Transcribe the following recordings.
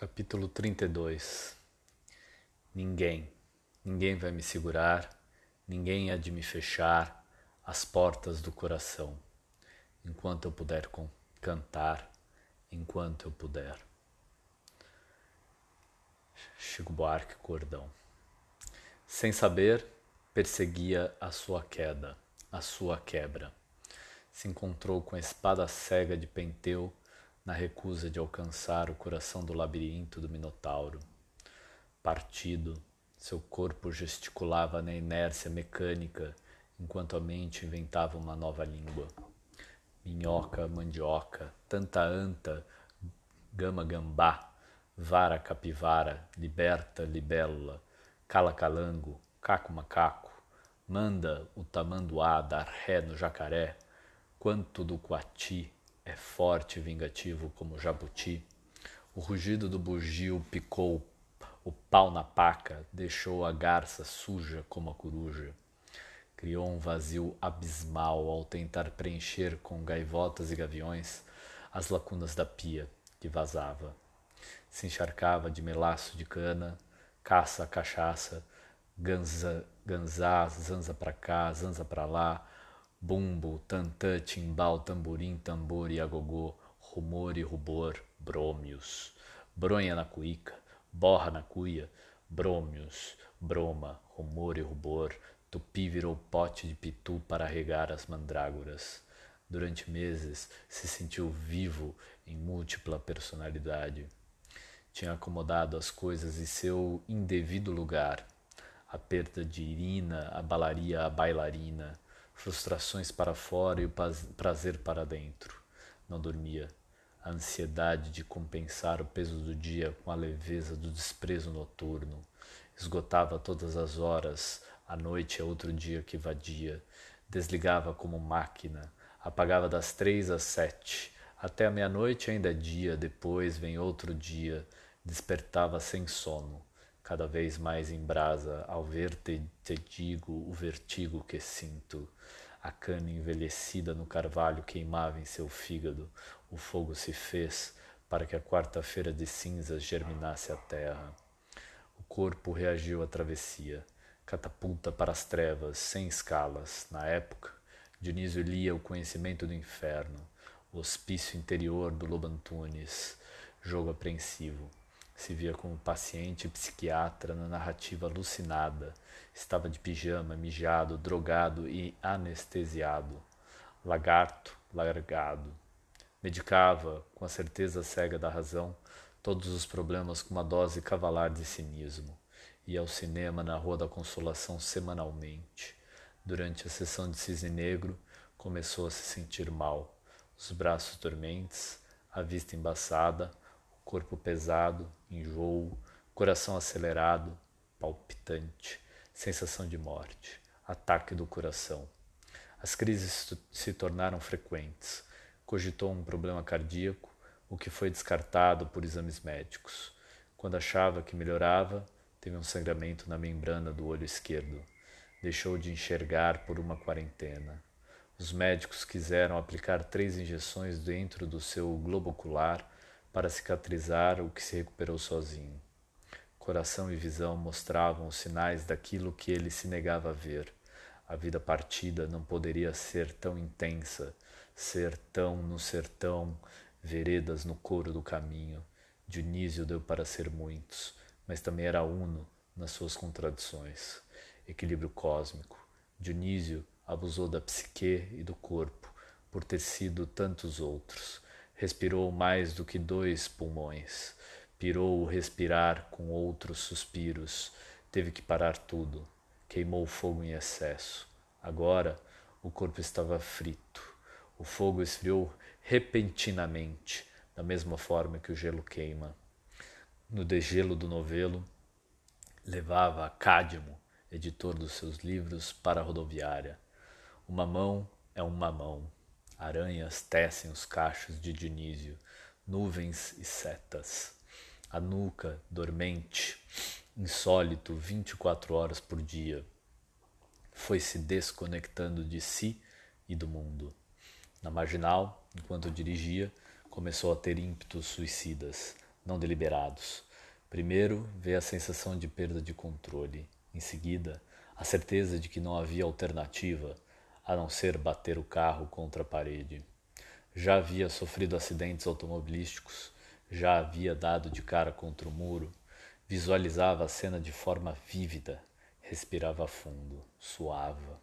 Capítulo 32 Ninguém, ninguém vai me segurar, ninguém há de me fechar as portas do coração, enquanto eu puder cantar, enquanto eu puder. Chico Buarque Cordão. Sem saber, perseguia a sua queda, a sua quebra. Se encontrou com a espada cega de Penteu na recusa de alcançar o coração do labirinto do Minotauro. Partido, seu corpo gesticulava na inércia mecânica enquanto a mente inventava uma nova língua. Minhoca, mandioca, tanta anta, gama gambá, vara capivara, liberta libélula, cala calango, caco macaco, manda o tamanduá dar ré no jacaré, quanto do coati, é forte e vingativo como jabuti. O rugido do bugio picou o pau na paca, deixou a garça suja como a coruja. Criou um vazio abismal ao tentar preencher com gaivotas e gaviões as lacunas da pia que vazava. Se encharcava de melaço de cana, caça a cachaça, ganza, ganzá, zanza pra cá, zanza pra lá, bumbo, tantã, timbal, tamborim, tambor e agogô, rumor e rubor, brômios, bronha na cuíca, borra na cuia, brômios, broma, rumor e rubor, tupi virou pote de pitu para regar as mandrágoras. Durante meses se sentiu vivo em múltipla personalidade. Tinha acomodado as coisas em seu indevido lugar. A perda de Irina abalaria a bailarina frustrações para fora e o prazer para dentro. Não dormia. A ansiedade de compensar o peso do dia com a leveza do desprezo noturno. Esgotava todas as horas, a noite é outro dia que vadia. Desligava como máquina, apagava das três às sete. Até a meia-noite ainda é dia, depois vem outro dia. Despertava sem sono cada vez mais em brasa, ao ver te, te digo o vertigo que sinto. A cana envelhecida no carvalho queimava em seu fígado, o fogo se fez para que a quarta-feira de cinzas germinasse a terra. O corpo reagiu à travessia, catapulta para as trevas, sem escalas. Na época, Dionísio lia o conhecimento do inferno, o hospício interior do Lobantunes, jogo apreensivo se via como paciente psiquiatra na narrativa alucinada. Estava de pijama, mijado, drogado e anestesiado. Lagarto, largado. Medicava, com a certeza cega da razão, todos os problemas com uma dose cavalar de cinismo. Ia ao cinema na Rua da Consolação semanalmente. Durante a sessão de Cisne Negro, começou a se sentir mal. Os braços dormentes, a vista embaçada, corpo pesado, enjoo, coração acelerado, palpitante, sensação de morte, ataque do coração. As crises se tornaram frequentes. Cogitou um problema cardíaco, o que foi descartado por exames médicos. Quando achava que melhorava, teve um sangramento na membrana do olho esquerdo. Deixou de enxergar por uma quarentena. Os médicos quiseram aplicar três injeções dentro do seu globo ocular para cicatrizar o que se recuperou sozinho. Coração e visão mostravam os sinais daquilo que ele se negava a ver. A vida partida não poderia ser tão intensa, ser tão no sertão, veredas no couro do caminho. Dionísio deu para ser muitos, mas também era uno nas suas contradições. Equilíbrio cósmico. Dionísio abusou da psique e do corpo, por ter sido tantos outros Respirou mais do que dois pulmões. Pirou o respirar com outros suspiros. Teve que parar tudo. Queimou o fogo em excesso. Agora o corpo estava frito. O fogo esfriou repentinamente, da mesma forma que o gelo queima. No degelo do novelo, levava Cádimo, editor dos seus livros, para a rodoviária. Uma mão é uma mão Aranhas tecem os cachos de Dionísio, nuvens e setas. A nuca, dormente, insólito, vinte e quatro horas por dia, foi se desconectando de si e do mundo. Na marginal, enquanto dirigia, começou a ter ímpetos suicidas. não deliberados. Primeiro, veio a sensação de perda de controle. Em seguida, a certeza de que não havia alternativa a não ser bater o carro contra a parede. Já havia sofrido acidentes automobilísticos, já havia dado de cara contra o muro, visualizava a cena de forma vívida, respirava fundo, suava.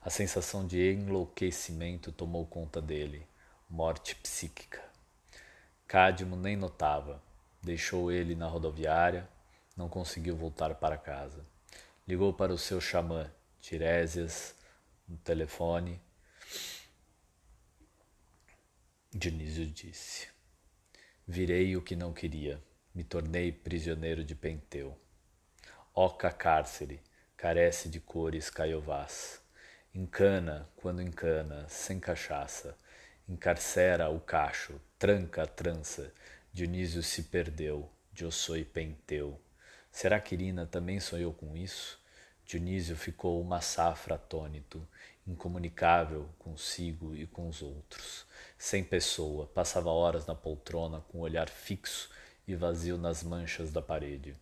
A sensação de enlouquecimento tomou conta dele, morte psíquica. Cadmo nem notava. Deixou ele na rodoviária, não conseguiu voltar para casa. Ligou para o seu xamã, Tiresias, no telefone Dionísio disse: Virei o que não queria, me tornei prisioneiro de Penteu. Oca cárcere, carece de cores caiovás. Encana, quando encana, sem cachaça. Encarcera o cacho, tranca a trança. Dionísio se perdeu, Diossoi Penteu. Será que Irina também sonhou com isso? Dionísio ficou uma safra atônito, incomunicável consigo e com os outros. Sem pessoa, passava horas na poltrona com o olhar fixo e vazio nas manchas da parede.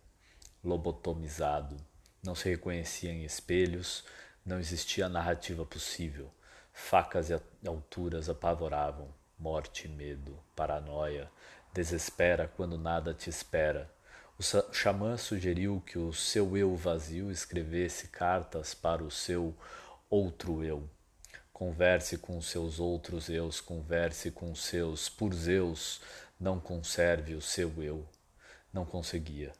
Lobotomizado, não se reconhecia em espelhos, não existia narrativa possível. Facas e alturas apavoravam, morte e medo, paranoia, desespera quando nada te espera o xamã sugeriu que o seu eu vazio escrevesse cartas para o seu outro eu. Converse com seus outros eus, converse com seus por Zeus, não conserve o seu eu. Não conseguia.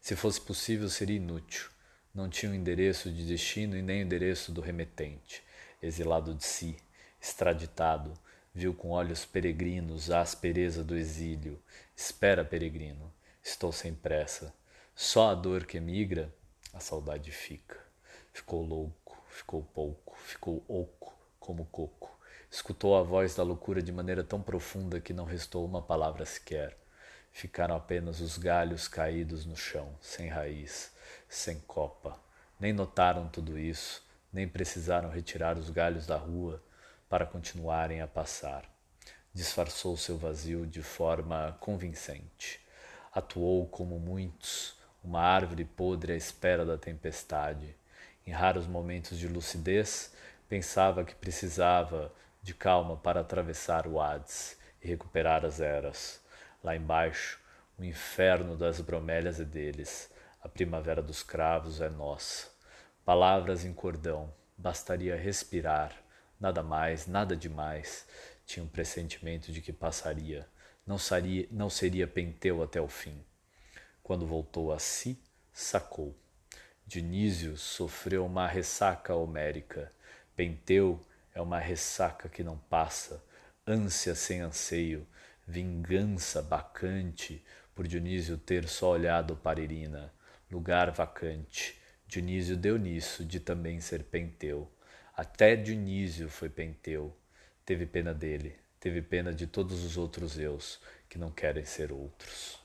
Se fosse possível, seria inútil. Não tinha o endereço de destino e nem o endereço do remetente. Exilado de si, extraditado, viu com olhos peregrinos a aspereza do exílio. Espera, peregrino Estou sem pressa. Só a dor que emigra, a saudade fica. Ficou louco, ficou pouco, ficou oco, como coco. Escutou a voz da loucura de maneira tão profunda que não restou uma palavra sequer. Ficaram apenas os galhos caídos no chão, sem raiz, sem copa. Nem notaram tudo isso, nem precisaram retirar os galhos da rua para continuarem a passar. Disfarçou seu vazio de forma convincente atuou como muitos, uma árvore podre à espera da tempestade. Em raros momentos de lucidez, pensava que precisava de calma para atravessar o Hades e recuperar as eras. Lá embaixo, o inferno das bromélias é deles, a primavera dos cravos é nossa. Palavras em cordão, bastaria respirar, nada mais, nada demais. Tinha um pressentimento de que passaria não seria, não seria Penteu até o fim. Quando voltou a si, sacou. Dionísio sofreu uma ressaca homérica. Penteu é uma ressaca que não passa, ânsia sem anseio, vingança bacante por Dionísio ter só olhado para Irina, lugar vacante. Dionísio deu nisso de também ser Penteu. Até Dionísio foi Penteu. Teve pena dele, teve pena de todos os outros eus que não querem ser outros.